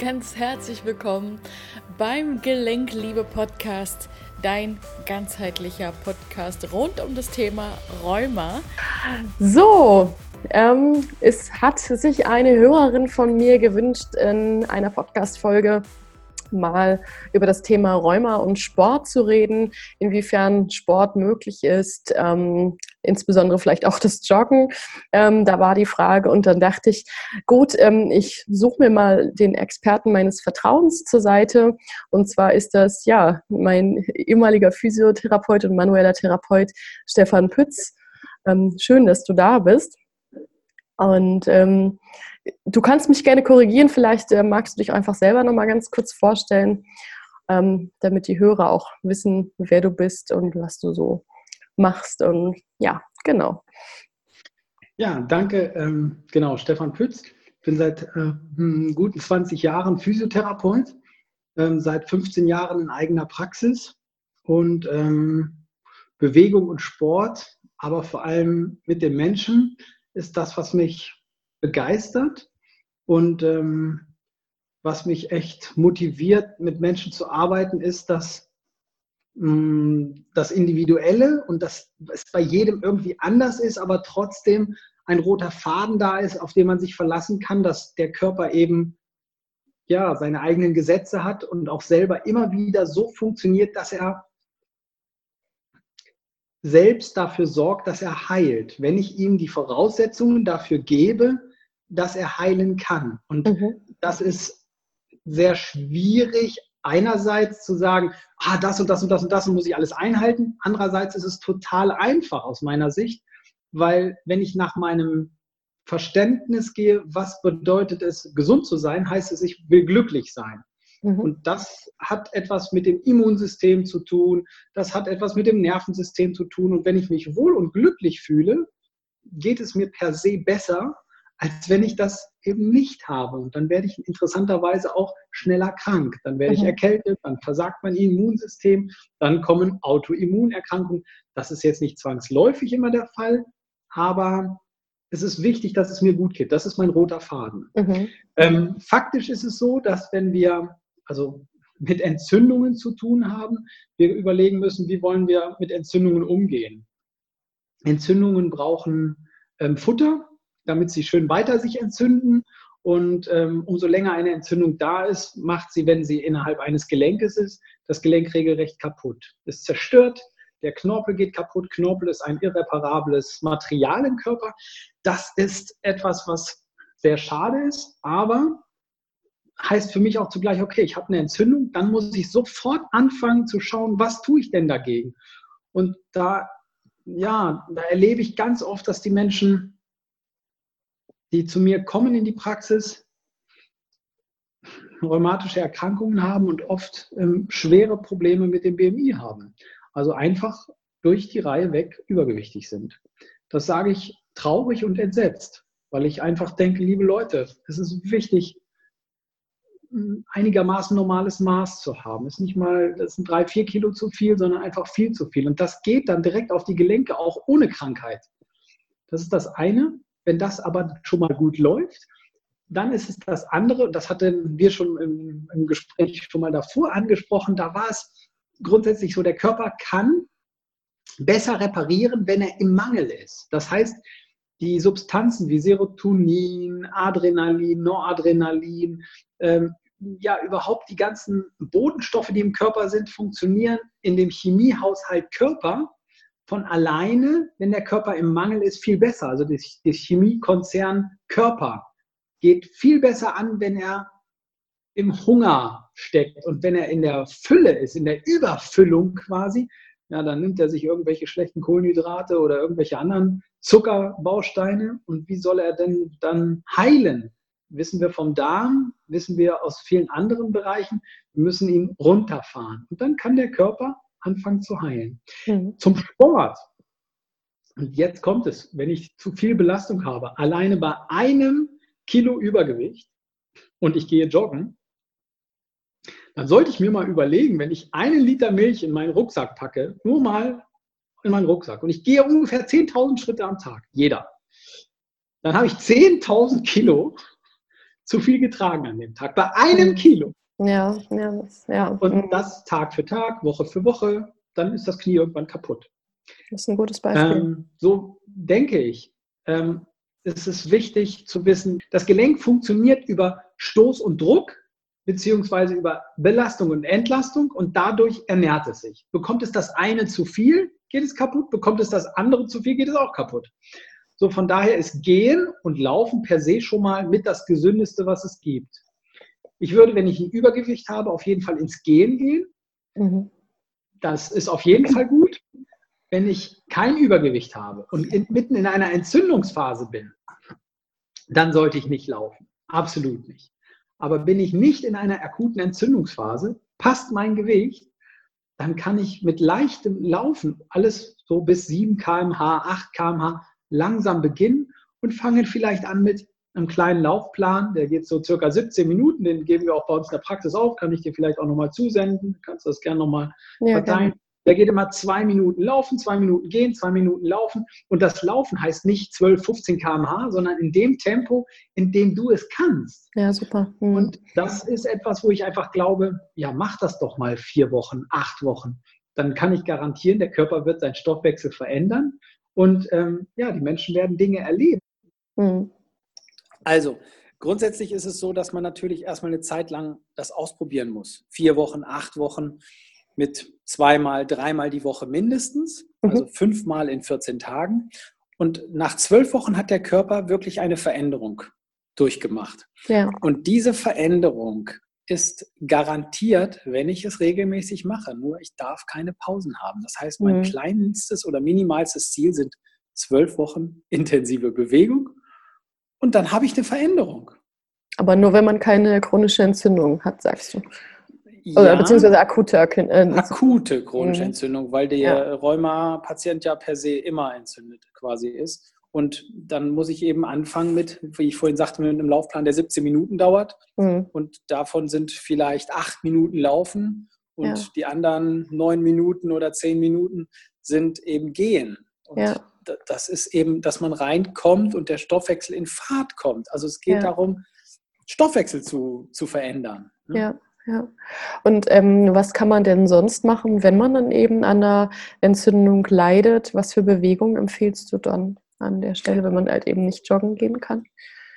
ganz herzlich willkommen beim Gelenkliebe Podcast, dein ganzheitlicher Podcast rund um das Thema Rheuma. So, ähm, es hat sich eine Hörerin von mir gewünscht, in einer Podcast-Folge mal über das Thema Rheuma und Sport zu reden, inwiefern Sport möglich ist, ähm, insbesondere vielleicht auch das Joggen. Ähm, da war die Frage und dann dachte ich, gut, ähm, ich suche mir mal den Experten meines Vertrauens zur Seite und zwar ist das ja mein ehemaliger Physiotherapeut und manueller Therapeut Stefan Pütz. Ähm, schön, dass du da bist. Und ähm, du kannst mich gerne korrigieren, vielleicht äh, magst du dich einfach selber nochmal ganz kurz vorstellen, ähm, damit die Hörer auch wissen, wer du bist und was du so machst. Und ja, genau. Ja, danke. Ähm, genau, Stefan Pütz. Ich bin seit äh, hm, guten 20 Jahren Physiotherapeut, ähm, seit 15 Jahren in eigener Praxis und ähm, Bewegung und Sport, aber vor allem mit den Menschen ist das, was mich begeistert und ähm, was mich echt motiviert, mit Menschen zu arbeiten, ist, dass mh, mm, das Individuelle und dass es bei jedem irgendwie anders ist, aber trotzdem ein roter Faden da ist, auf den man sich verlassen kann, dass der Körper eben ja seine eigenen Gesetze hat und auch selber immer wieder so funktioniert, dass er selbst dafür sorgt, dass er heilt, wenn ich ihm die Voraussetzungen dafür gebe, dass er heilen kann. Und mhm. das ist sehr schwierig, einerseits zu sagen, ah, das und das und das und das muss ich alles einhalten. Andererseits ist es total einfach aus meiner Sicht, weil wenn ich nach meinem Verständnis gehe, was bedeutet es, gesund zu sein, heißt es, ich will glücklich sein. Mhm. Und das hat etwas mit dem Immunsystem zu tun, das hat etwas mit dem Nervensystem zu tun. Und wenn ich mich wohl und glücklich fühle, geht es mir per se besser, als wenn ich das eben nicht habe. Und dann werde ich interessanterweise auch schneller krank. Dann werde ich mhm. erkältet, dann versagt mein Immunsystem, dann kommen Autoimmunerkrankungen. Das ist jetzt nicht zwangsläufig immer der Fall, aber es ist wichtig, dass es mir gut geht. Das ist mein roter Faden. Mhm. Ähm, faktisch ist es so, dass wenn wir also mit Entzündungen zu tun haben, wir überlegen müssen, wie wollen wir mit Entzündungen umgehen. Entzündungen brauchen ähm, Futter, damit sie schön weiter sich entzünden. Und ähm, umso länger eine Entzündung da ist, macht sie, wenn sie innerhalb eines Gelenkes ist, das Gelenk regelrecht kaputt. Es zerstört, der Knorpel geht kaputt. Knorpel ist ein irreparables Material im Körper. Das ist etwas, was sehr schade ist, aber heißt für mich auch zugleich, okay, ich habe eine Entzündung, dann muss ich sofort anfangen zu schauen, was tue ich denn dagegen? Und da, ja, da erlebe ich ganz oft, dass die Menschen die zu mir kommen in die Praxis, rheumatische Erkrankungen haben und oft ähm, schwere Probleme mit dem BMI haben. Also einfach durch die Reihe weg übergewichtig sind. Das sage ich traurig und entsetzt, weil ich einfach denke, liebe Leute, es ist wichtig, einigermaßen normales Maß zu haben. Ist nicht mal, das sind drei, vier Kilo zu viel, sondern einfach viel zu viel. Und das geht dann direkt auf die Gelenke, auch ohne Krankheit. Das ist das eine. Wenn das aber schon mal gut läuft, dann ist es das andere, und das hatten wir schon im, im Gespräch schon mal davor angesprochen, da war es grundsätzlich so, der Körper kann besser reparieren, wenn er im Mangel ist. Das heißt, die Substanzen wie Serotonin, Adrenalin, Noradrenalin, ähm, ja überhaupt die ganzen Bodenstoffe, die im Körper sind, funktionieren in dem Chemiehaushalt Körper von alleine, wenn der Körper im Mangel ist, viel besser. Also der Chemiekonzern Körper geht viel besser an, wenn er im Hunger steckt und wenn er in der Fülle ist, in der Überfüllung quasi, ja, dann nimmt er sich irgendwelche schlechten Kohlenhydrate oder irgendwelche anderen Zuckerbausteine. Und wie soll er denn dann heilen? Wissen wir vom Darm, wissen wir aus vielen anderen Bereichen. Wir müssen ihn runterfahren. Und dann kann der Körper anfangen zu heilen. Mhm. Zum Sport. Und jetzt kommt es, wenn ich zu viel Belastung habe, alleine bei einem Kilo Übergewicht und ich gehe joggen, dann sollte ich mir mal überlegen, wenn ich einen Liter Milch in meinen Rucksack packe, nur mal in meinen Rucksack und ich gehe ungefähr 10.000 Schritte am Tag, jeder, dann habe ich 10.000 Kilo zu viel getragen an dem Tag. Bei einem mhm. Kilo. Ja, ja, das, ja. Und mhm. das Tag für Tag, Woche für Woche, dann ist das Knie irgendwann kaputt. Das ist ein gutes Beispiel. Ähm, so denke ich. Ähm, es ist wichtig zu wissen, das Gelenk funktioniert über Stoß und Druck beziehungsweise über Belastung und Entlastung und dadurch ernährt es sich. Bekommt es das eine zu viel, geht es kaputt. Bekommt es das andere zu viel, geht es auch kaputt. So, von daher ist Gehen und Laufen per se schon mal mit das Gesündeste, was es gibt. Ich würde, wenn ich ein Übergewicht habe, auf jeden Fall ins Gehen gehen. Mhm. Das ist auf jeden Fall gut. Wenn ich kein Übergewicht habe und in, mitten in einer Entzündungsphase bin, dann sollte ich nicht laufen. Absolut nicht. Aber bin ich nicht in einer akuten Entzündungsphase, passt mein Gewicht, dann kann ich mit leichtem Laufen alles so bis 7 km/h, 8 km/h langsam beginnen und fangen vielleicht an mit einem kleinen Laufplan, der geht so circa 17 Minuten, den geben wir auch bei uns in der Praxis auf, kann ich dir vielleicht auch nochmal zusenden, kannst du das gerne nochmal ja, verteilen. Gerne. Der geht immer zwei Minuten laufen, zwei Minuten gehen, zwei Minuten laufen. Und das Laufen heißt nicht 12, 15 km/h, sondern in dem Tempo, in dem du es kannst. Ja, super. Mhm. Und das ist etwas, wo ich einfach glaube, ja, mach das doch mal vier Wochen, acht Wochen. Dann kann ich garantieren, der Körper wird seinen Stoffwechsel verändern und ähm, ja, die Menschen werden Dinge erleben. Mhm. Also, grundsätzlich ist es so, dass man natürlich erstmal eine Zeit lang das ausprobieren muss. Vier Wochen, acht Wochen mit zweimal, dreimal die Woche mindestens, mhm. also fünfmal in 14 Tagen. Und nach zwölf Wochen hat der Körper wirklich eine Veränderung durchgemacht. Ja. Und diese Veränderung ist garantiert, wenn ich es regelmäßig mache. Nur ich darf keine Pausen haben. Das heißt, mein mhm. kleinstes oder minimalstes Ziel sind zwölf Wochen intensive Bewegung und dann habe ich eine Veränderung. Aber nur, wenn man keine chronische Entzündung hat, sagst du. Oder beziehungsweise akute äh, Akute chronische mhm. Entzündung, weil der ja. Rheuma-Patient ja per se immer entzündet quasi ist. Und dann muss ich eben anfangen mit, wie ich vorhin sagte, mit einem Laufplan, der 17 Minuten dauert. Mhm. Und davon sind vielleicht acht Minuten Laufen und ja. die anderen neun Minuten oder zehn Minuten sind eben Gehen. Und ja. Das ist eben, dass man reinkommt und der Stoffwechsel in Fahrt kommt. Also es geht ja. darum, Stoffwechsel zu, zu verändern. Ne? Ja. Ja. Und ähm, was kann man denn sonst machen, wenn man dann eben an einer Entzündung leidet? Was für Bewegungen empfiehlst du dann? an der Stelle, wenn man halt eben nicht joggen gehen kann.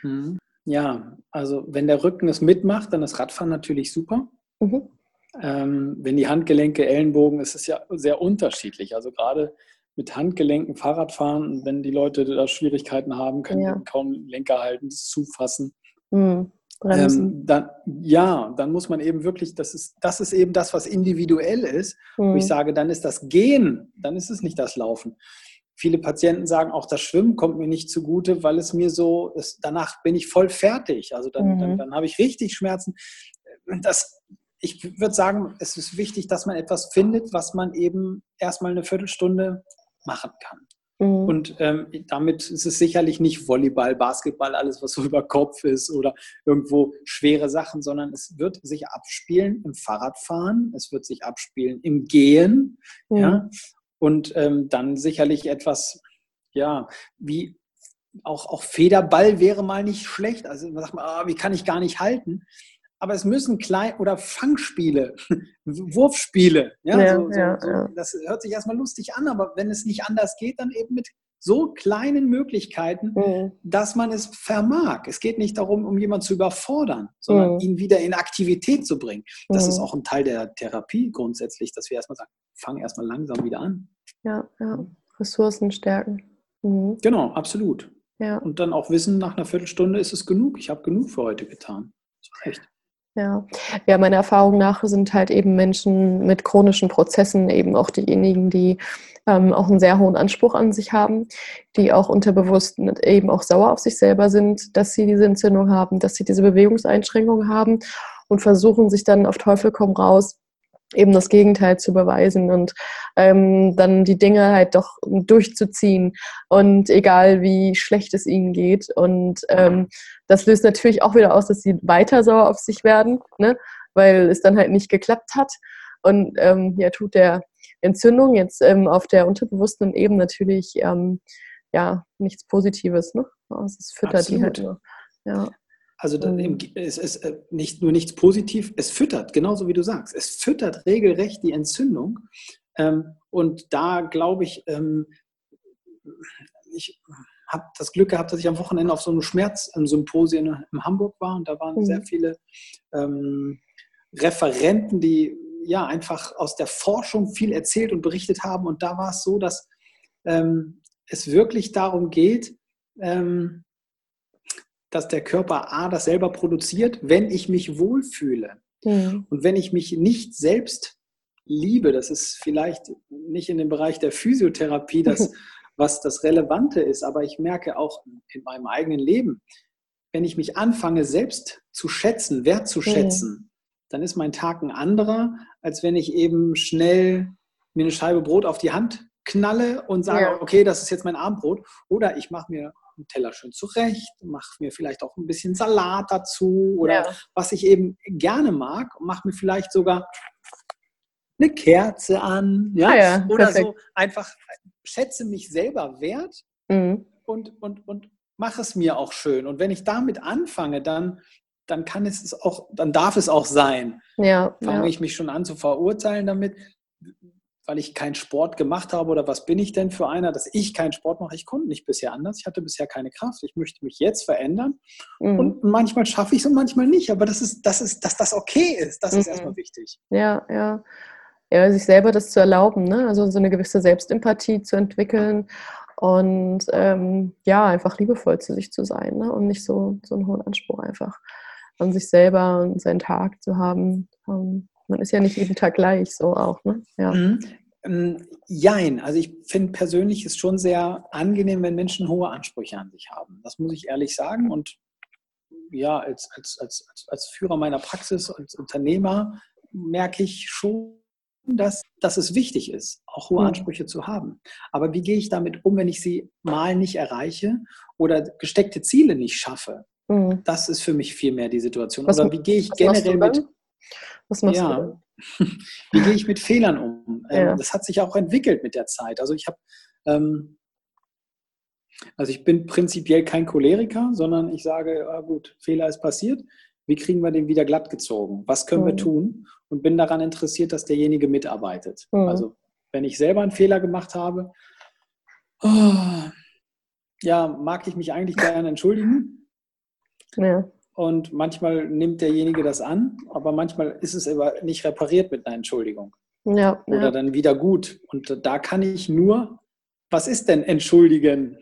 Mhm. Ja, also wenn der Rücken es mitmacht, dann ist Radfahren natürlich super. Mhm. Ähm, wenn die Handgelenke, Ellenbogen, ist es ja sehr unterschiedlich. Also gerade mit Handgelenken Fahrradfahren, wenn die Leute da Schwierigkeiten haben, können ja. kaum Lenker halten, das zufassen. Mhm. Ähm, dann, ja, dann muss man eben wirklich, das ist, das ist eben das, was individuell ist. Mhm. Wo ich sage, dann ist das Gehen, dann ist es nicht das Laufen. Viele Patienten sagen, auch das Schwimmen kommt mir nicht zugute, weil es mir so, ist, danach bin ich voll fertig. Also dann, mhm. dann, dann habe ich richtig Schmerzen. Das, ich würde sagen, es ist wichtig, dass man etwas findet, was man eben erstmal eine Viertelstunde machen kann. Mhm. Und ähm, damit ist es sicherlich nicht Volleyball, Basketball, alles, was so über Kopf ist oder irgendwo schwere Sachen, sondern es wird sich abspielen im Fahrradfahren, es wird sich abspielen im Gehen. Mhm. Ja? und ähm, dann sicherlich etwas, ja, wie auch, auch Federball wäre mal nicht schlecht. Also man sagt, ah, wie kann ich gar nicht halten? Aber es müssen klein oder Fangspiele, Wurfspiele. Ja, ja, so, so, ja, ja, Das hört sich erstmal lustig an, aber wenn es nicht anders geht, dann eben mit so kleinen Möglichkeiten, mhm. dass man es vermag. Es geht nicht darum, um jemanden zu überfordern, sondern mhm. ihn wieder in Aktivität zu bringen. Das mhm. ist auch ein Teil der Therapie grundsätzlich, dass wir erstmal sagen, fang erstmal langsam wieder an. Ja, ja. Ressourcen stärken. Mhm. Genau, absolut. Ja. Und dann auch wissen, nach einer Viertelstunde ist es genug. Ich habe genug für heute getan. Das reicht. Ja. ja, meiner Erfahrung nach sind halt eben Menschen mit chronischen Prozessen eben auch diejenigen, die ähm, auch einen sehr hohen Anspruch an sich haben, die auch unterbewusst eben auch sauer auf sich selber sind, dass sie diese Entzündung haben, dass sie diese Bewegungseinschränkungen haben und versuchen sich dann auf Teufel komm raus eben das Gegenteil zu beweisen und ähm, dann die Dinge halt doch durchzuziehen und egal wie schlecht es ihnen geht. Und ähm, das löst natürlich auch wieder aus, dass sie weiter sauer auf sich werden, ne? weil es dann halt nicht geklappt hat. Und ähm, ja, tut der Entzündung jetzt ähm, auf der unterbewussten Ebene natürlich ähm, ja nichts Positives. Ne? Also es füttert Absolut. die halt nur. Ja. Also mhm. es ist äh, nicht nur nichts positiv, es füttert, genauso wie du sagst. Es füttert regelrecht die Entzündung. Ähm, und da glaube ich, ähm, ich habe das Glück gehabt, dass ich am Wochenende auf so einem Schmerzsymposium in Hamburg war und da waren mhm. sehr viele ähm, Referenten, die ja einfach aus der Forschung viel erzählt und berichtet haben. Und da war es so, dass ähm, es wirklich darum geht, ähm, dass der Körper A das selber produziert, wenn ich mich wohlfühle. Mhm. Und wenn ich mich nicht selbst liebe, das ist vielleicht nicht in dem Bereich der Physiotherapie das, was das Relevante ist, aber ich merke auch in meinem eigenen Leben, wenn ich mich anfange, selbst zu schätzen, wertzuschätzen, mhm. dann ist mein Tag ein anderer, als wenn ich eben schnell mir eine Scheibe Brot auf die Hand knalle und sage, ja. okay, das ist jetzt mein Abendbrot. Oder ich mache mir einen Teller schön zurecht, mache mir vielleicht auch ein bisschen Salat dazu oder ja. was ich eben gerne mag und mache mir vielleicht sogar eine Kerze an. Ja? Ah ja oder perfekt. so einfach schätze mich selber wert mhm. und, und, und mache es mir auch schön. Und wenn ich damit anfange, dann, dann kann es auch, dann darf es auch sein. Ja, Fange ja. ich mich schon an zu verurteilen damit, weil ich keinen Sport gemacht habe oder was bin ich denn für einer, dass ich keinen Sport mache. Ich konnte nicht bisher anders. Ich hatte bisher keine Kraft. Ich möchte mich jetzt verändern. Mhm. Und manchmal schaffe ich es und manchmal nicht. Aber das ist, das ist, dass das okay ist, das mhm. ist erstmal wichtig. Ja, ja. Ja, sich selber das zu erlauben, ne? also so eine gewisse Selbstempathie zu entwickeln und ähm, ja, einfach liebevoll zu sich zu sein ne? und nicht so, so einen hohen Anspruch einfach an sich selber und seinen Tag zu haben. Ähm, man ist ja nicht jeden Tag gleich, so auch, ne? Ja. Mhm. Ähm, jein, also ich finde persönlich ist schon sehr angenehm, wenn Menschen hohe Ansprüche an sich haben. Das muss ich ehrlich sagen. Und ja, als, als, als, als Führer meiner Praxis, als Unternehmer merke ich schon, dass, dass es wichtig ist, auch hohe Ansprüche zu haben. Aber wie gehe ich damit um, wenn ich sie mal nicht erreiche oder gesteckte Ziele nicht schaffe? Mhm. Das ist für mich viel mehr die Situation. Was, oder wie gehe ich generell mit was machst ja. du? Wie gehe ich mit Fehlern um? Ähm, ja. Das hat sich auch entwickelt mit der Zeit. Also ich habe, ähm, also ich bin prinzipiell kein Choleriker, sondern ich sage, ah gut, Fehler ist passiert. Wie kriegen wir den wieder glatt gezogen? Was können mhm. wir tun? Und bin daran interessiert, dass derjenige mitarbeitet. Mhm. Also wenn ich selber einen Fehler gemacht habe, oh, ja, mag ich mich eigentlich gerne entschuldigen. Ja. Und manchmal nimmt derjenige das an, aber manchmal ist es aber nicht repariert mit einer Entschuldigung. Ja, Oder ja. dann wieder gut. Und da kann ich nur, was ist denn entschuldigen?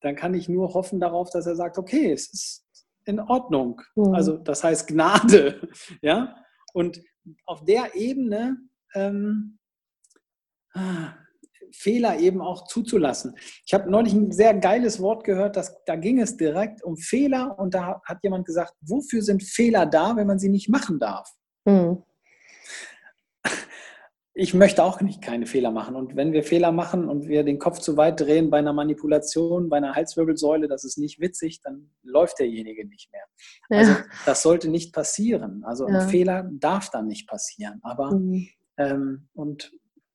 Dann kann ich nur hoffen darauf, dass er sagt, okay, es ist in Ordnung. Mhm. Also das heißt Gnade. Ja? Und auf der Ebene ähm, ah, Fehler eben auch zuzulassen. Ich habe neulich ein sehr geiles Wort gehört, dass, da ging es direkt um Fehler und da hat jemand gesagt, wofür sind Fehler da, wenn man sie nicht machen darf? Hm. Ich möchte auch nicht keine Fehler machen. Und wenn wir Fehler machen und wir den Kopf zu weit drehen bei einer Manipulation, bei einer Halswirbelsäule, das ist nicht witzig, dann läuft derjenige nicht mehr. Ja. Also das sollte nicht passieren. Also ja. ein Fehler darf dann nicht passieren. Aber mhm. ähm, und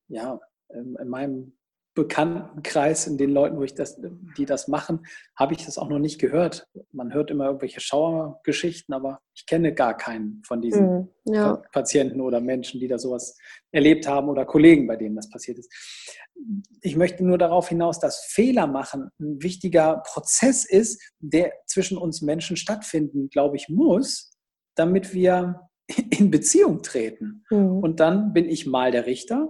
ja, in meinem Bekanntenkreis, in den Leuten, wo ich das, die das machen, habe ich das auch noch nicht gehört. Man hört immer irgendwelche Schauergeschichten, aber ich kenne gar keinen von diesen mhm, ja. Patienten oder Menschen, die da sowas erlebt haben oder Kollegen, bei denen das passiert ist. Ich möchte nur darauf hinaus, dass Fehler machen ein wichtiger Prozess ist, der zwischen uns Menschen stattfinden, glaube ich, muss, damit wir in Beziehung treten. Mhm. Und dann bin ich mal der Richter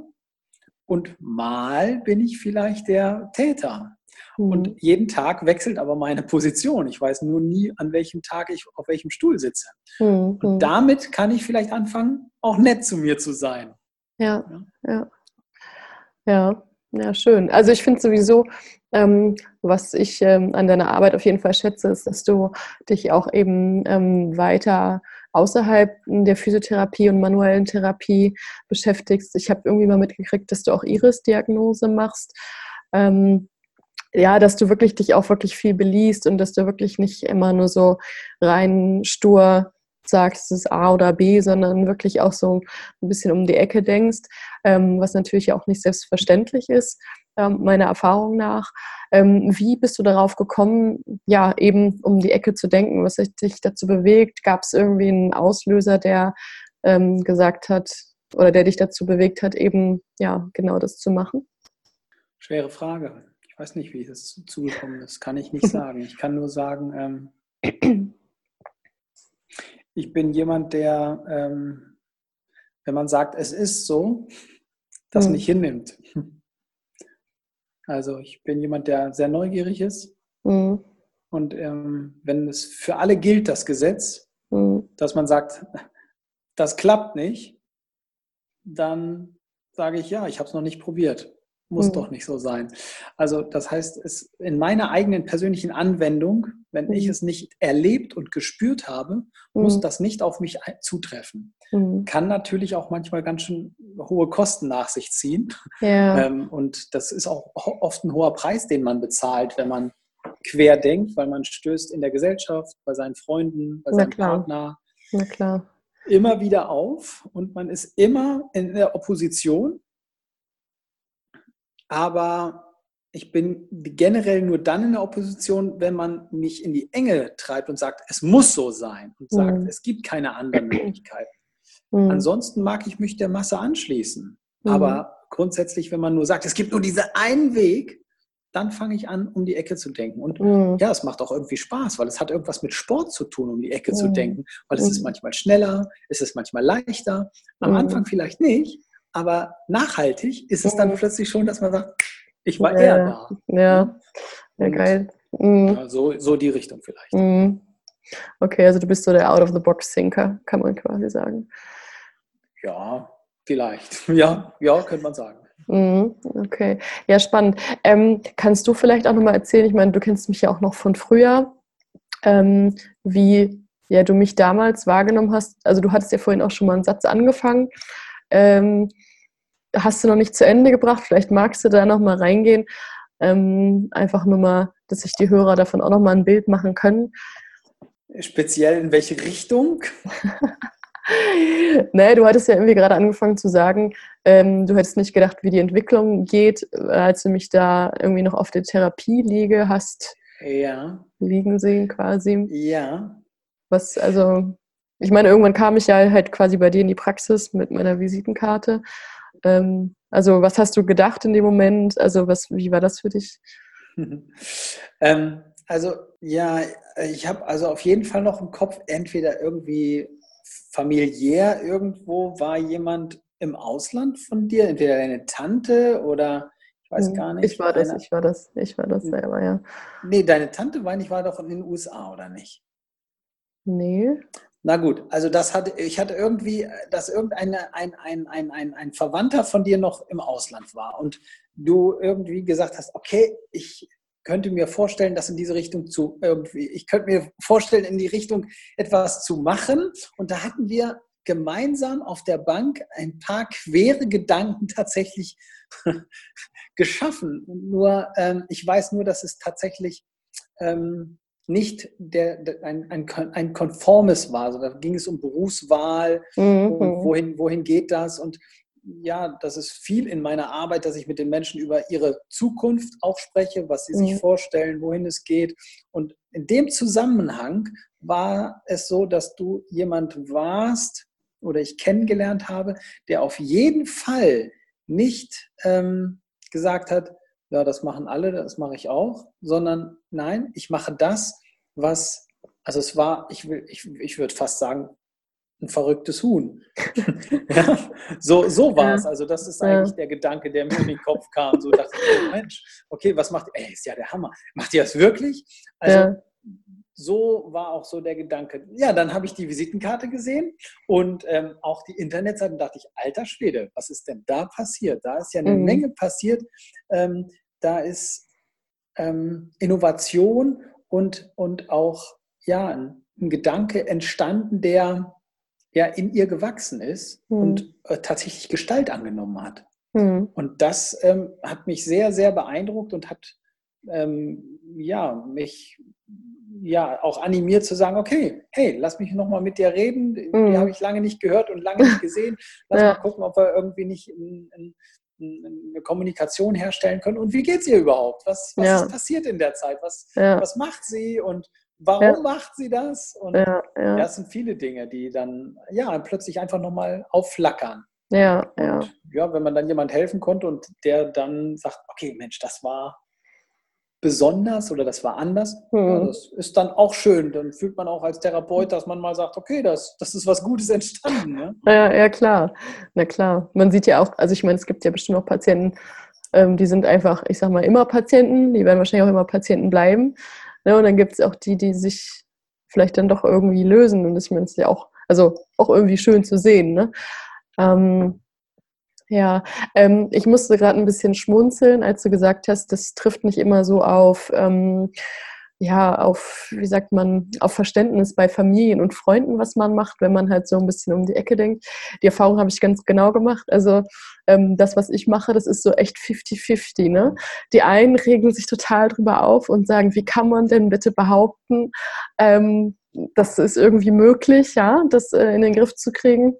und mal bin ich vielleicht der Täter. Mhm. Und jeden Tag wechselt aber meine Position. Ich weiß nur nie, an welchem Tag ich auf welchem Stuhl sitze. Mhm. Und damit kann ich vielleicht anfangen, auch nett zu mir zu sein. Ja, ja. Ja, ja, schön. Also ich finde sowieso, ähm, was ich ähm, an deiner Arbeit auf jeden Fall schätze, ist, dass du dich auch eben ähm, weiter außerhalb der Physiotherapie und manuellen Therapie beschäftigst. Ich habe irgendwie mal mitgekriegt, dass du auch Iris-Diagnose machst. Ähm, ja, dass du wirklich dich auch wirklich viel beliest und dass du wirklich nicht immer nur so rein stur sagst, es ist A oder B, sondern wirklich auch so ein bisschen um die Ecke denkst, ähm, was natürlich auch nicht selbstverständlich ist. Ähm, meiner Erfahrung nach. Ähm, wie bist du darauf gekommen, ja, eben um die Ecke zu denken? Was hat dich dazu bewegt? Gab es irgendwie einen Auslöser, der ähm, gesagt hat oder der dich dazu bewegt hat, eben ja genau das zu machen? Schwere Frage. Ich weiß nicht, wie das zugekommen ist. Kann ich nicht sagen. Ich kann nur sagen, ähm, ich bin jemand, der, ähm, wenn man sagt, es ist so, das mhm. nicht hinnimmt. Also ich bin jemand, der sehr neugierig ist. Mhm. Und ähm, wenn es für alle gilt, das Gesetz, mhm. dass man sagt, das klappt nicht, dann sage ich, ja, ich habe es noch nicht probiert. Muss mhm. doch nicht so sein. Also das heißt, es in meiner eigenen persönlichen Anwendung, wenn mhm. ich es nicht erlebt und gespürt habe, muss mhm. das nicht auf mich zutreffen. Mhm. Kann natürlich auch manchmal ganz schön hohe Kosten nach sich ziehen. Ja. Ähm, und das ist auch oft ein hoher Preis, den man bezahlt, wenn man quer denkt, weil man stößt in der Gesellschaft, bei seinen Freunden, bei seinem Partner. Na klar immer wieder auf und man ist immer in der Opposition aber ich bin generell nur dann in der Opposition, wenn man mich in die Enge treibt und sagt, es muss so sein und sagt, mhm. es gibt keine anderen Möglichkeiten. Mhm. Ansonsten mag ich mich der Masse anschließen. Mhm. Aber grundsätzlich, wenn man nur sagt, es gibt nur diesen einen Weg, dann fange ich an, um die Ecke zu denken. Und mhm. ja, es macht auch irgendwie Spaß, weil es hat irgendwas mit Sport zu tun, um die Ecke zu mhm. denken. Weil es ist manchmal schneller, es ist manchmal leichter. Am Anfang vielleicht nicht, aber nachhaltig ist es dann mhm. plötzlich schon, dass man sagt, ich war ja, eher da. Ja, ja geil. Mhm. Ja, so, so die Richtung vielleicht. Mhm. Okay, also du bist so der Out-of-the-Box-Thinker, kann man quasi sagen. Ja, vielleicht. Ja, ja, könnte man sagen. Mhm, okay, ja, spannend. Ähm, kannst du vielleicht auch nochmal erzählen, ich meine, du kennst mich ja auch noch von früher, ähm, wie ja, du mich damals wahrgenommen hast. Also du hattest ja vorhin auch schon mal einen Satz angefangen. Ähm, hast du noch nicht zu Ende gebracht. Vielleicht magst du da noch mal reingehen. Ähm, einfach nur mal, dass sich die Hörer davon auch noch mal ein Bild machen können. Speziell in welche Richtung? nee, du hattest ja irgendwie gerade angefangen zu sagen, ähm, du hättest nicht gedacht, wie die Entwicklung geht, als du mich da irgendwie noch auf der Therapie liege, hast ja. liegen sehen quasi. Ja. Was, also, ich meine, irgendwann kam ich ja halt quasi bei dir in die Praxis mit meiner Visitenkarte ähm, also was hast du gedacht in dem Moment? Also was, wie war das für dich? ähm, also ja, ich habe also auf jeden Fall noch im Kopf, entweder irgendwie familiär irgendwo war jemand im Ausland von dir, entweder deine Tante oder ich weiß hm, gar nicht. Ich war das, ich war das, ich war das selber, ja. Nee, deine Tante war, ich war doch in den USA, oder nicht? Nee. Na gut, also das hatte, ich hatte irgendwie, dass irgendein ein, ein, ein, ein, ein Verwandter von dir noch im Ausland war und du irgendwie gesagt hast, okay, ich könnte mir vorstellen, das in diese Richtung zu irgendwie, ich könnte mir vorstellen, in die Richtung etwas zu machen. Und da hatten wir gemeinsam auf der Bank ein paar quere Gedanken tatsächlich geschaffen. Nur ähm, ich weiß nur, dass es tatsächlich ähm, nicht der, der, ein, ein, ein konformes war. Also da ging es um Berufswahl mhm. und wohin, wohin geht das? Und ja, das ist viel in meiner Arbeit, dass ich mit den Menschen über ihre Zukunft auch spreche, was sie mhm. sich vorstellen, wohin es geht. Und in dem Zusammenhang war es so, dass du jemand warst oder ich kennengelernt habe, der auf jeden Fall nicht ähm, gesagt hat, ja, das machen alle, das mache ich auch, sondern nein, ich mache das, was, also es war, ich, will, ich, ich würde fast sagen, ein verrücktes Huhn. ja, so, so war es. Also das ist eigentlich ja. der Gedanke, der mir in den Kopf kam. So dachte ich, Mensch, okay, was macht ihr? Ey, ist ja der Hammer. Macht ihr das wirklich? Also ja. so war auch so der Gedanke. Ja, dann habe ich die Visitenkarte gesehen und ähm, auch die Internetseite und dachte ich, alter Schwede, was ist denn da passiert? Da ist ja eine mhm. Menge passiert. Ähm, da ist ähm, Innovation und, und auch ja, ein, ein Gedanke entstanden, der ja in ihr gewachsen ist mhm. und äh, tatsächlich Gestalt angenommen hat. Mhm. Und das ähm, hat mich sehr, sehr beeindruckt und hat ähm, ja, mich ja auch animiert zu sagen, okay, hey, lass mich nochmal mit dir reden. Mhm. Die habe ich lange nicht gehört und lange nicht gesehen. Lass ja. mal gucken, ob wir irgendwie nicht ein, ein, eine Kommunikation herstellen können. Und wie geht es ihr überhaupt? Was, was ja. ist passiert in der Zeit? Was, ja. was macht sie und warum ja. macht sie das? Und das sind viele Dinge, die dann ja plötzlich einfach nochmal aufflackern. Ja, ja. Und, ja, wenn man dann jemand helfen konnte und der dann sagt, okay, Mensch, das war besonders oder das war anders. Mhm. Ja, das ist dann auch schön. Dann fühlt man auch als Therapeut, dass man mal sagt, okay, das, das ist was Gutes entstanden. Ne? Ja, ja, klar. Na klar. Man sieht ja auch, also ich meine, es gibt ja bestimmt auch Patienten, ähm, die sind einfach, ich sag mal, immer Patienten, die werden wahrscheinlich auch immer Patienten bleiben. Ne? Und dann gibt es auch die, die sich vielleicht dann doch irgendwie lösen. Und das ist ja auch, also auch irgendwie schön zu sehen. Ne? Ähm, ja, ähm, ich musste gerade ein bisschen schmunzeln, als du gesagt hast, das trifft nicht immer so auf, ähm, ja, auf, wie sagt man, auf Verständnis bei Familien und Freunden, was man macht, wenn man halt so ein bisschen um die Ecke denkt. Die Erfahrung habe ich ganz genau gemacht. Also ähm, das, was ich mache, das ist so echt 50-50. Ne? Die einen regeln sich total drüber auf und sagen, wie kann man denn bitte behaupten, ähm, das ist irgendwie möglich, ja, das äh, in den Griff zu kriegen.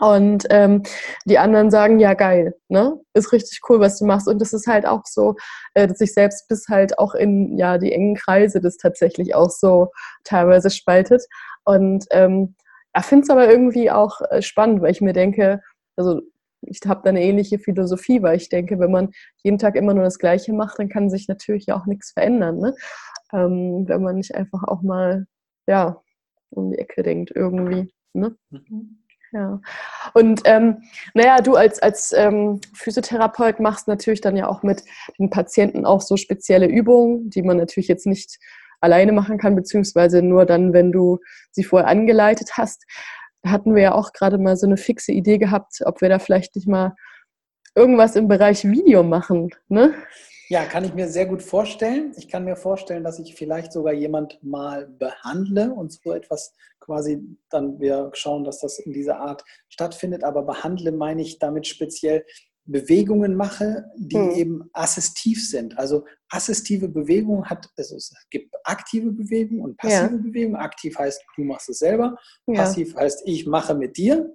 Und ähm, die anderen sagen, ja geil, ne? Ist richtig cool, was du machst. Und das ist halt auch so, äh, dass ich selbst bis halt auch in ja die engen Kreise das tatsächlich auch so teilweise spaltet. Und ähm, ja, finde es aber irgendwie auch äh, spannend, weil ich mir denke, also ich habe da eine ähnliche Philosophie, weil ich denke, wenn man jeden Tag immer nur das Gleiche macht, dann kann sich natürlich auch nichts verändern. Ne? Ähm, wenn man nicht einfach auch mal ja um die Ecke denkt irgendwie. Ne? Mhm. Ja. Und ähm, naja, du als, als ähm, Physiotherapeut machst natürlich dann ja auch mit den Patienten auch so spezielle Übungen, die man natürlich jetzt nicht alleine machen kann, beziehungsweise nur dann, wenn du sie vorher angeleitet hast. Da hatten wir ja auch gerade mal so eine fixe Idee gehabt, ob wir da vielleicht nicht mal irgendwas im Bereich Video machen. Ne? Ja, kann ich mir sehr gut vorstellen. Ich kann mir vorstellen, dass ich vielleicht sogar jemand mal behandle und so etwas quasi dann wir schauen, dass das in dieser Art stattfindet. Aber behandle meine ich damit speziell Bewegungen mache, die hm. eben assistiv sind. Also assistive Bewegung hat, also es gibt aktive Bewegung und passive ja. Bewegung. Aktiv heißt, du machst es selber. Ja. Passiv heißt, ich mache mit dir.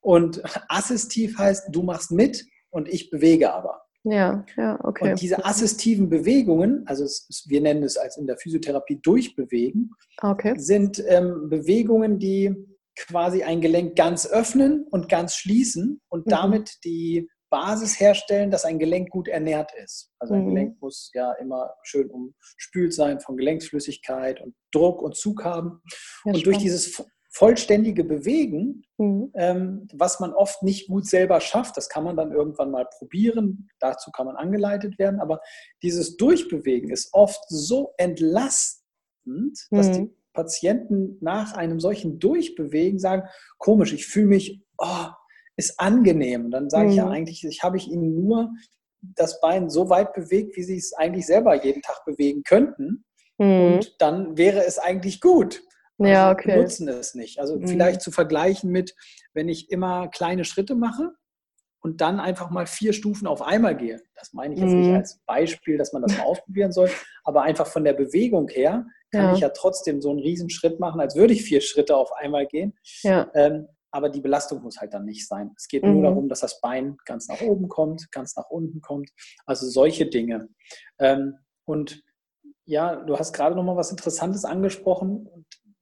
Und assistiv heißt, du machst mit und ich bewege aber. Ja, ja, okay. Und diese assistiven Bewegungen, also es, wir nennen es als in der Physiotherapie Durchbewegen, okay. sind ähm, Bewegungen, die quasi ein Gelenk ganz öffnen und ganz schließen und mhm. damit die Basis herstellen, dass ein Gelenk gut ernährt ist. Also ein mhm. Gelenk muss ja immer schön umspült sein von Gelenksflüssigkeit und Druck und Zug haben. Ja, und spannend. durch dieses vollständige Bewegen, mhm. ähm, was man oft nicht gut selber schafft. Das kann man dann irgendwann mal probieren. Dazu kann man angeleitet werden. Aber dieses Durchbewegen ist oft so entlastend, mhm. dass die mhm. Patienten nach einem solchen Durchbewegen sagen, komisch, ich fühle mich, oh, ist angenehm. Und dann sage mhm. ich ja mhm. eigentlich, ich habe ich ihnen nur das Bein so weit bewegt, wie sie es eigentlich selber jeden Tag bewegen könnten. Mhm. Und dann wäre es eigentlich gut. Ja, also okay. nutzen es nicht. Also mhm. vielleicht zu vergleichen mit, wenn ich immer kleine Schritte mache und dann einfach mal vier Stufen auf einmal gehe. Das meine ich jetzt mhm. nicht als Beispiel, dass man das mal ausprobieren soll, aber einfach von der Bewegung her kann ja. ich ja trotzdem so einen Riesenschritt machen, als würde ich vier Schritte auf einmal gehen. Ja. Ähm, aber die Belastung muss halt dann nicht sein. Es geht mhm. nur darum, dass das Bein ganz nach oben kommt, ganz nach unten kommt. Also solche Dinge. Ähm, und ja, du hast gerade noch mal was Interessantes angesprochen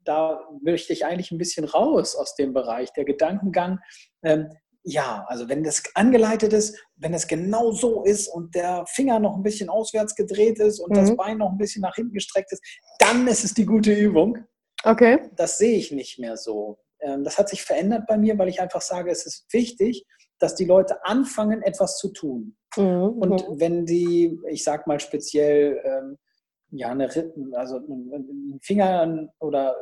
da möchte ich eigentlich ein bisschen raus aus dem Bereich. Der Gedankengang, ähm, ja, also wenn das angeleitet ist, wenn es genau so ist und der Finger noch ein bisschen auswärts gedreht ist und mhm. das Bein noch ein bisschen nach hinten gestreckt ist, dann ist es die gute Übung. Okay. Das sehe ich nicht mehr so. Ähm, das hat sich verändert bei mir, weil ich einfach sage, es ist wichtig, dass die Leute anfangen, etwas zu tun. Mhm. Und wenn die, ich sag mal speziell, ähm, ja, eine, also einen Finger oder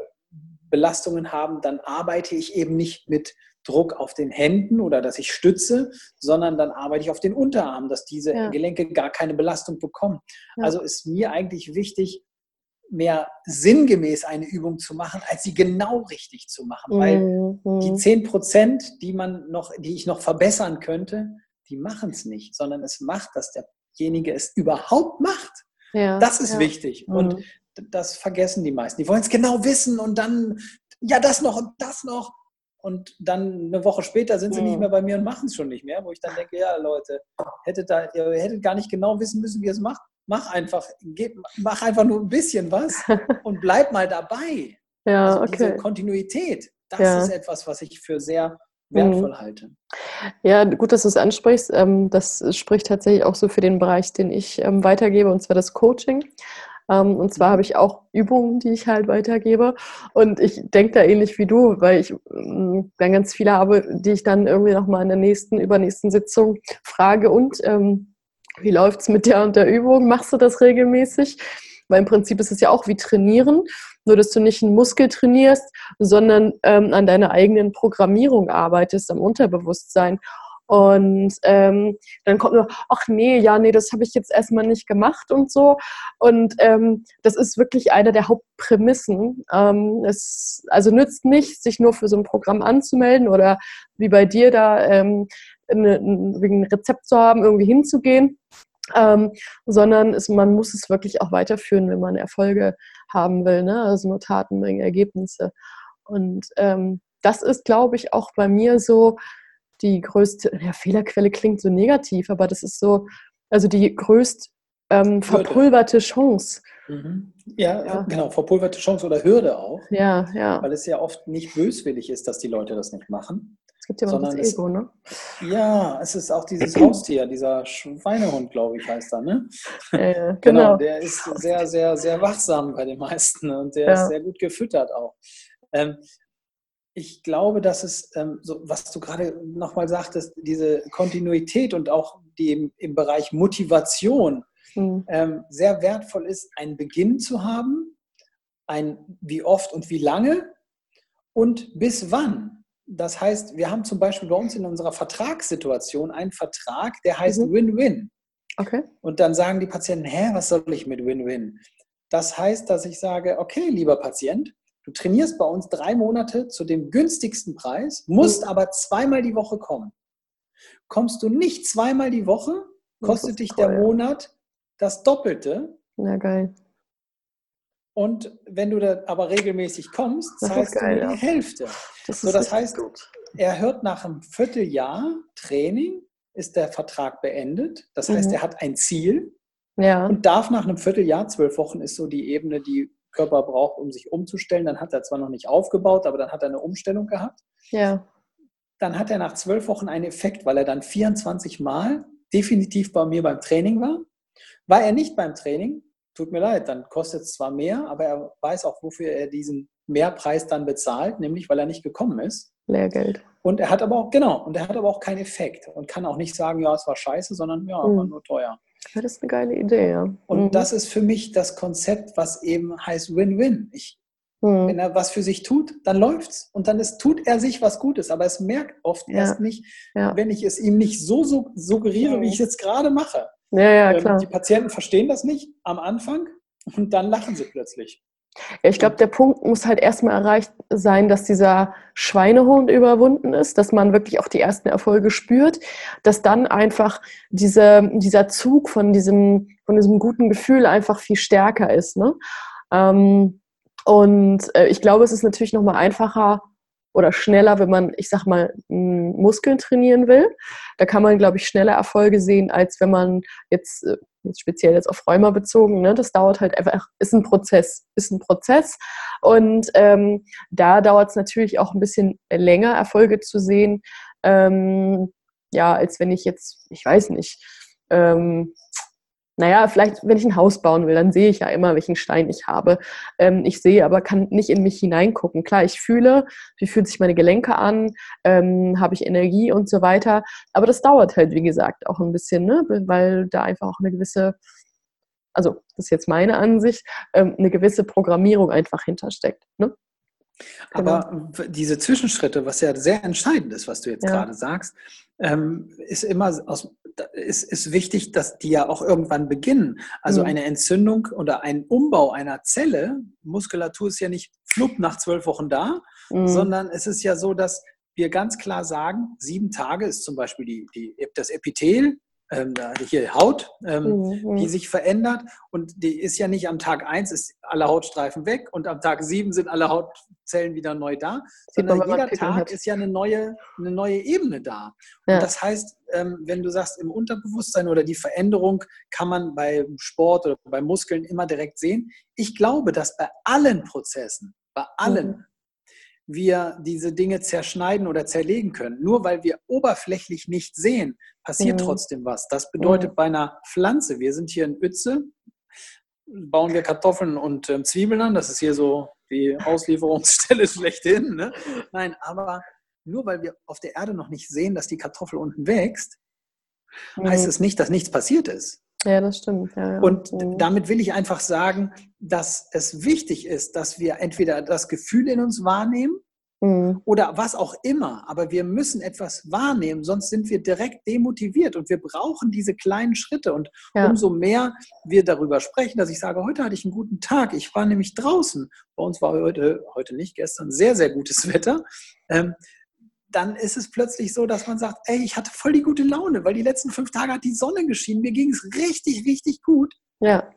Belastungen haben, dann arbeite ich eben nicht mit Druck auf den Händen oder dass ich stütze, sondern dann arbeite ich auf den Unterarm, dass diese ja. Gelenke gar keine Belastung bekommen. Ja. Also ist mir eigentlich wichtig, mehr sinngemäß eine Übung zu machen, als sie genau richtig zu machen. Mhm. Weil die 10 Prozent, die man noch, die ich noch verbessern könnte, die machen es nicht, sondern es macht, dass derjenige es überhaupt macht. Ja, das ist ja. wichtig. Mhm. Und das vergessen die meisten. Die wollen es genau wissen und dann, ja, das noch und das noch. und dann eine Woche später sind sie nicht mehr bei mir und machen es schon nicht mehr, wo ich dann denke, ja Leute, hättet da, ihr hättet gar nicht genau wissen müssen, wie ihr es macht. Mach einfach, mach einfach nur ein bisschen was und bleib mal dabei. Ja, also okay. diese Kontinuität, das ja. ist etwas, was ich für sehr wertvoll mhm. halte. Ja, gut, dass du es ansprichst. Ähm, das spricht tatsächlich auch so für den Bereich, den ich ähm, weitergebe, und zwar das Coaching. Ähm, und zwar habe ich auch Übungen, die ich halt weitergebe. Und ich denke da ähnlich wie du, weil ich dann ganz viele habe, die ich dann irgendwie nochmal in der nächsten, übernächsten Sitzung frage und wie läuft es mit der und der Übung? Machst du das regelmäßig? Weil im Prinzip ist es ja auch wie trainieren, nur dass du nicht einen Muskel trainierst, sondern ähm, an deiner eigenen Programmierung arbeitest, am Unterbewusstsein. Und ähm, dann kommt nur, ach nee, ja, nee, das habe ich jetzt erstmal nicht gemacht und so. Und ähm, das ist wirklich eine der Hauptprämissen. Ähm, es also nützt nicht, sich nur für so ein Programm anzumelden oder wie bei dir da ähm, eine, ein Rezept zu haben, irgendwie hinzugehen. Ähm, sondern es, man muss es wirklich auch weiterführen, wenn man Erfolge haben will. Ne? Also nur Taten bringen Ergebnisse. Und ähm, das ist, glaube ich, auch bei mir so, die größte, ja, Fehlerquelle klingt so negativ, aber das ist so, also die größt ähm, verpulverte Chance. Mhm. Ja, ja, genau, verpulverte Chance oder Hürde auch. Ja, ja. Weil es ja oft nicht böswillig ist, dass die Leute das nicht machen. Es gibt ja immer das Ego, ne? Ja, es ist auch dieses Haustier, dieser Schweinehund, glaube ich, heißt er, ne? Äh, genau. genau. Der ist sehr, sehr, sehr wachsam bei den meisten und der ja. ist sehr gut gefüttert auch. Ähm, ich glaube, dass es, ähm, so, was du gerade nochmal sagtest, diese Kontinuität und auch die im, im Bereich Motivation mhm. ähm, sehr wertvoll ist, einen Beginn zu haben, ein wie oft und wie lange und bis wann. Das heißt, wir haben zum Beispiel bei uns in unserer Vertragssituation einen Vertrag, der heißt mhm. Win-Win. Mhm. Okay. Und dann sagen die Patienten, hä, was soll ich mit Win-Win? Das heißt, dass ich sage, okay, lieber Patient, Du trainierst bei uns drei Monate zu dem günstigsten Preis, musst mhm. aber zweimal die Woche kommen. Kommst du nicht zweimal die Woche, kostet dich der Monat das Doppelte. Na geil. Und wenn du da aber regelmäßig kommst, zahlst geil, du die ja. Hälfte. Das, so, das heißt, gut. er hört nach einem Vierteljahr Training, ist der Vertrag beendet. Das heißt, mhm. er hat ein Ziel ja. und darf nach einem Vierteljahr, zwölf Wochen ist so die Ebene, die Körper braucht, um sich umzustellen. Dann hat er zwar noch nicht aufgebaut, aber dann hat er eine Umstellung gehabt. Ja. Dann hat er nach zwölf Wochen einen Effekt, weil er dann 24 Mal definitiv bei mir beim Training war. War er nicht beim Training, tut mir leid, dann kostet es zwar mehr, aber er weiß auch, wofür er diesen Mehrpreis dann bezahlt, nämlich weil er nicht gekommen ist. Lehrgeld. Und er hat aber auch, genau, und er hat aber auch keinen Effekt und kann auch nicht sagen, ja, es war scheiße, sondern ja, mhm. war nur teuer. Ja, das ist eine geile Idee, ja. Und mhm. das ist für mich das Konzept, was eben heißt Win-Win. mhm. Wenn er was für sich tut, dann läuft's. Und dann ist, tut er sich was Gutes. Aber es merkt oft ja. erst nicht, ja. wenn ich es ihm nicht so, so suggeriere, wie ich es jetzt gerade mache. Ja, ja, ähm, klar. Die Patienten verstehen das nicht am Anfang und dann lachen sie plötzlich. Ja, ich glaube, der Punkt muss halt erstmal erreicht sein, dass dieser Schweinehund überwunden ist, dass man wirklich auch die ersten Erfolge spürt, dass dann einfach diese, dieser Zug von diesem, von diesem guten Gefühl einfach viel stärker ist. Ne? Ähm, und äh, ich glaube, es ist natürlich nochmal einfacher, oder schneller, wenn man, ich sag mal, Muskeln trainieren will. Da kann man, glaube ich, schneller Erfolge sehen, als wenn man jetzt, äh, jetzt speziell jetzt auf Rheuma bezogen, ne, das dauert halt einfach, ist ein Prozess, ist ein Prozess. Und ähm, da dauert es natürlich auch ein bisschen länger, Erfolge zu sehen, ähm, ja, als wenn ich jetzt, ich weiß nicht, ähm, naja, vielleicht, wenn ich ein Haus bauen will, dann sehe ich ja immer, welchen Stein ich habe. Ähm, ich sehe aber, kann nicht in mich hineingucken. Klar, ich fühle, wie fühlen sich meine Gelenke an, ähm, habe ich Energie und so weiter. Aber das dauert halt, wie gesagt, auch ein bisschen, ne? weil da einfach auch eine gewisse, also das ist jetzt meine Ansicht, ähm, eine gewisse Programmierung einfach hintersteckt. Ne? Aber genau. diese Zwischenschritte, was ja sehr entscheidend ist, was du jetzt ja. gerade sagst, ähm, ist immer aus, ist, ist wichtig, dass die ja auch irgendwann beginnen. Also mhm. eine Entzündung oder ein Umbau einer Zelle, Muskulatur ist ja nicht flupp nach zwölf Wochen da, mhm. sondern es ist ja so, dass wir ganz klar sagen, sieben Tage ist zum Beispiel die, die, das Epithel, ähm, hier Haut, ähm, mhm. die sich verändert und die ist ja nicht am Tag 1 ist alle Hautstreifen weg und am Tag 7 sind alle Hautzellen wieder neu da, sondern jeder Tag hat. ist ja eine neue, eine neue Ebene da. Ja. Und das heißt, ähm, wenn du sagst, im Unterbewusstsein oder die Veränderung kann man bei Sport oder bei Muskeln immer direkt sehen. Ich glaube, dass bei allen Prozessen, bei allen, mhm wir diese Dinge zerschneiden oder zerlegen können. Nur weil wir oberflächlich nicht sehen, passiert mhm. trotzdem was. Das bedeutet mhm. bei einer Pflanze, wir sind hier in Ütze, bauen wir Kartoffeln und ähm, Zwiebeln an. Das ist hier so die Auslieferungsstelle schlechthin. Ne? Nein, aber nur weil wir auf der Erde noch nicht sehen, dass die Kartoffel unten wächst, mhm. heißt es nicht, dass nichts passiert ist. Ja, das stimmt. Ja, ja. Und mhm. damit will ich einfach sagen, dass es wichtig ist, dass wir entweder das Gefühl in uns wahrnehmen mhm. oder was auch immer, aber wir müssen etwas wahrnehmen, sonst sind wir direkt demotiviert und wir brauchen diese kleinen Schritte. Und ja. umso mehr wir darüber sprechen, dass ich sage, heute hatte ich einen guten Tag, ich war nämlich draußen. Bei uns war heute, heute nicht, gestern sehr, sehr gutes Wetter. Ähm, dann ist es plötzlich so, dass man sagt, ey, ich hatte voll die gute Laune, weil die letzten fünf Tage hat die Sonne geschienen, mir ging es richtig, richtig gut. Ja.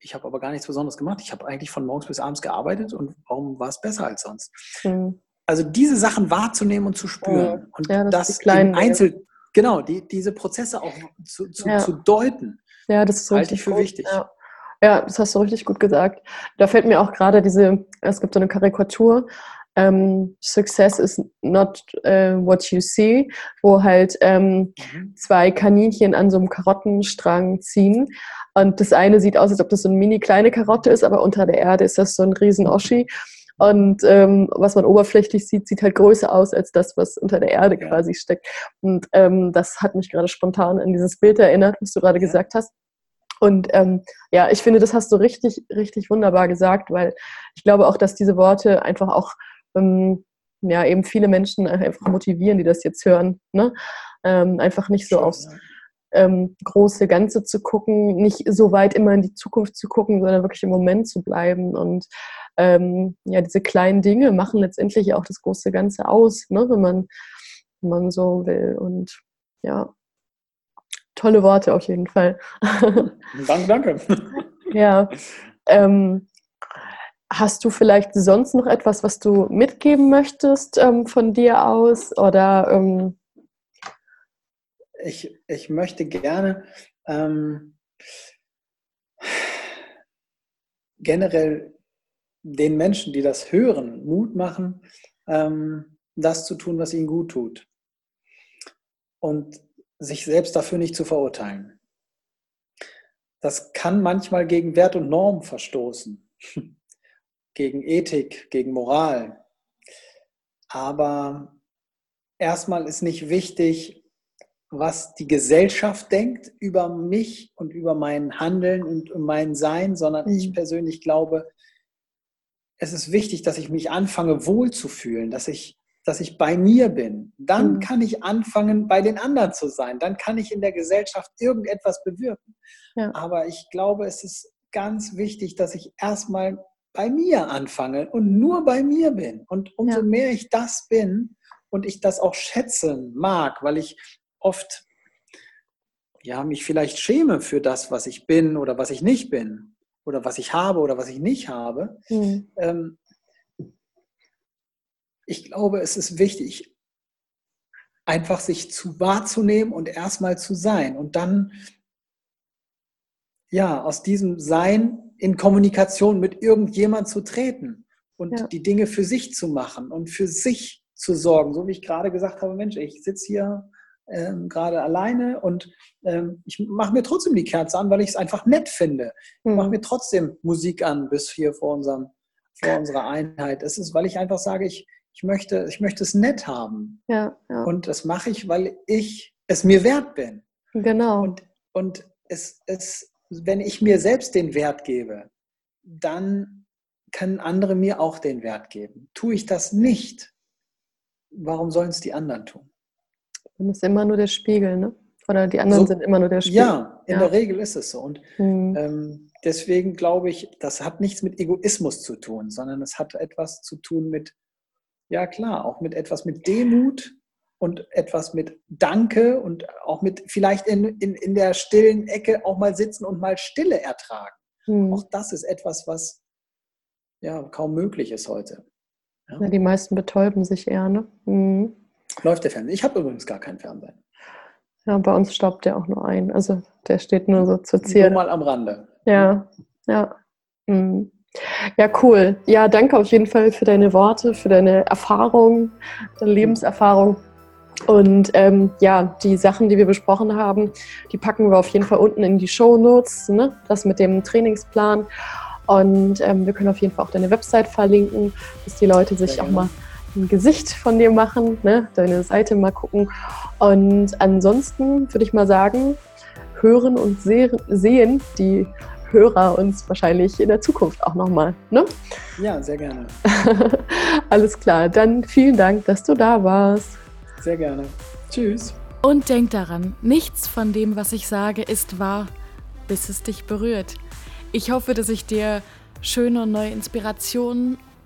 Ich habe aber gar nichts Besonderes gemacht. Ich habe eigentlich von morgens bis abends gearbeitet und warum war es besser als sonst? Mhm. Also diese Sachen wahrzunehmen und zu spüren mhm. und ja, das, das kleinen, Einzel, genau, die, diese Prozesse auch zu, zu, ja. zu deuten, ja, das ist halte ich für gut. wichtig. Ja. ja, das hast du richtig gut gesagt. Da fällt mir auch gerade diese, es gibt so eine Karikatur, ähm, Success is not uh, what you see, wo halt ähm, mhm. zwei Kaninchen an so einem Karottenstrang ziehen. Und das eine sieht aus, als ob das so eine mini kleine Karotte ist, aber unter der Erde ist das so ein riesen Oschi. Und ähm, was man oberflächlich sieht, sieht halt größer aus als das, was unter der Erde ja. quasi steckt. Und ähm, das hat mich gerade spontan an dieses Bild erinnert, was du gerade ja. gesagt hast. Und ähm, ja, ich finde, das hast du richtig, richtig wunderbar gesagt, weil ich glaube auch, dass diese Worte einfach auch ähm, ja, eben viele Menschen einfach motivieren, die das jetzt hören. Ne? Ähm, einfach nicht so aufs ähm, große Ganze zu gucken, nicht so weit immer in die Zukunft zu gucken, sondern wirklich im Moment zu bleiben. Und ähm, ja, diese kleinen Dinge machen letztendlich auch das große Ganze aus, ne? wenn, man, wenn man so will. Und ja, tolle Worte auf jeden Fall. Danke, danke. ja. Ähm, Hast du vielleicht sonst noch etwas, was du mitgeben möchtest ähm, von dir aus? Oder ähm ich, ich möchte gerne ähm, generell den Menschen, die das hören, Mut machen, ähm, das zu tun, was ihnen gut tut. Und sich selbst dafür nicht zu verurteilen. Das kann manchmal gegen Wert und Norm verstoßen gegen Ethik, gegen Moral. Aber erstmal ist nicht wichtig, was die Gesellschaft denkt über mich und über mein Handeln und mein Sein, sondern ich mhm. persönlich glaube, es ist wichtig, dass ich mich anfange wohlzufühlen, dass ich, dass ich bei mir bin. Dann mhm. kann ich anfangen, bei den anderen zu sein. Dann kann ich in der Gesellschaft irgendetwas bewirken. Ja. Aber ich glaube, es ist ganz wichtig, dass ich erstmal bei mir anfange und nur bei mir bin. Und umso ja. mehr ich das bin und ich das auch schätzen mag, weil ich oft ja, mich vielleicht schäme für das, was ich bin oder was ich nicht bin oder was ich habe oder was ich nicht habe. Mhm. Ähm, ich glaube, es ist wichtig, einfach sich zu wahrzunehmen und erstmal zu sein und dann ja aus diesem Sein in Kommunikation mit irgendjemand zu treten und ja. die Dinge für sich zu machen und für sich zu sorgen. So wie ich gerade gesagt habe, Mensch, ich sitze hier ähm, gerade alleine und ähm, ich mache mir trotzdem die Kerze an, weil ich es einfach nett finde. Ich mache hm. mir trotzdem Musik an bis hier vor, unserem, vor unserer Einheit. Es ist, weil ich einfach sage, ich, ich, möchte, ich möchte es nett haben. Ja, ja. Und das mache ich, weil ich es mir wert bin. Genau. Und, und es, es wenn ich mir selbst den Wert gebe, dann können andere mir auch den Wert geben. Tue ich das nicht, warum sollen es die anderen tun? Dann ist immer nur der Spiegel, ne? Oder die anderen so, sind immer nur der Spiegel. Ja, in ja. der Regel ist es so. Und mhm. ähm, deswegen glaube ich, das hat nichts mit Egoismus zu tun, sondern es hat etwas zu tun mit, ja klar, auch mit etwas mit Demut und etwas mit Danke und auch mit vielleicht in, in, in der stillen Ecke auch mal sitzen und mal Stille ertragen. Mhm. Auch das ist etwas, was ja kaum möglich ist heute. Ja. Ja, die meisten betäuben sich eher, ne? Mhm. Läuft der Fernseher? Ich habe übrigens gar keinen Fernseher. Ja, bei uns staubt der auch nur ein. Also der steht nur so zur Zierde. Nur mal am Rande. Ja, ja. Mhm. Ja, cool. Ja, danke auf jeden Fall für deine Worte, für deine Erfahrung, deine Lebenserfahrung. Und ähm, ja, die Sachen, die wir besprochen haben, die packen wir auf jeden Fall unten in die Show Notes, ne? das mit dem Trainingsplan. Und ähm, wir können auf jeden Fall auch deine Website verlinken, dass die Leute sich auch mal ein Gesicht von dir machen, ne? deine Seite mal gucken. Und ansonsten würde ich mal sagen, hören und sehen die Hörer uns wahrscheinlich in der Zukunft auch nochmal. Ne? Ja, sehr gerne. Alles klar, dann vielen Dank, dass du da warst. Sehr gerne. Tschüss. Und denk daran, nichts von dem, was ich sage, ist wahr, bis es dich berührt. Ich hoffe, dass ich dir schöne und neue Inspirationen